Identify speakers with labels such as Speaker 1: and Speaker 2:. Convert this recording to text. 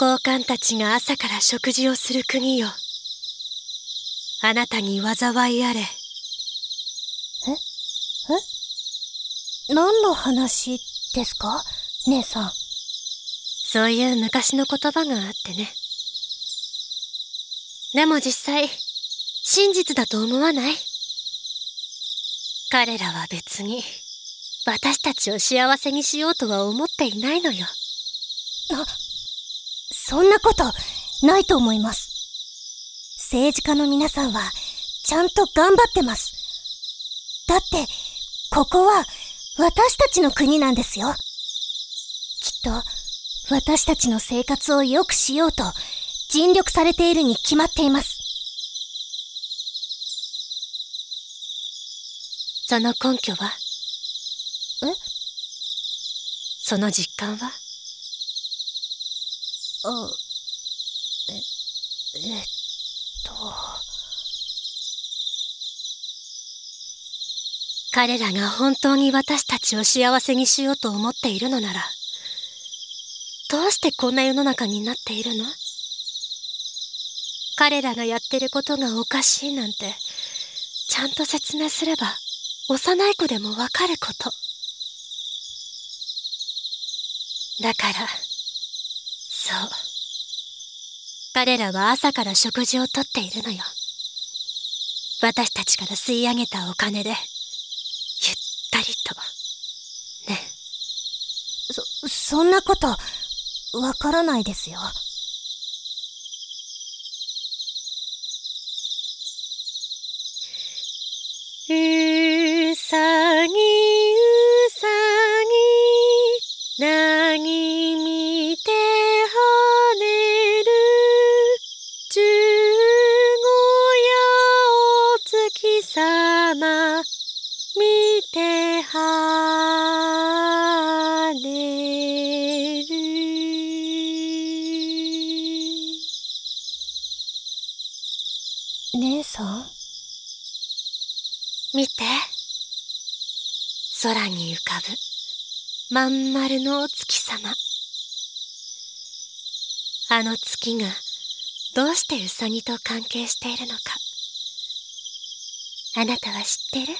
Speaker 1: 高官たちが朝から食事をする国よ。あなたに災いあれ。え？
Speaker 2: え？何の話ですか？姉さん。
Speaker 1: そういう昔の言葉があってね。でも実際、真実だと思わない？彼らは別に、私たちを幸せにしようとは思っていないのよ。
Speaker 2: な、そんなこと、ないと思います。政治家の皆さんは、ちゃんと頑張ってます。だって、ここは、私たちの国なんですよ。きっと、私たちの生活を良くしようと、尽力されているに決まっています。
Speaker 1: その根拠は？
Speaker 2: え？
Speaker 1: その実感は？
Speaker 2: あ、え、えっと。
Speaker 1: 彼らが本当に私たちを幸せにしようと思っているのなら、どうしてこんな世の中になっているの？彼らがやってることがおかしいなんて、ちゃんと説明すれば、幼い子でもわかること。だから、そう。彼らは朝から食事をとっているのよ。私たちから吸い上げたお金で、ゆったりと。ね。
Speaker 2: そ、そんなこと、わからないですよ。
Speaker 1: うさぎ様見て跳ねる
Speaker 2: 姉さん
Speaker 1: 見て。空に浮かぶ、まん丸のお月様。あの月が、どうしてウサギと関係しているのか。あなたは知ってる？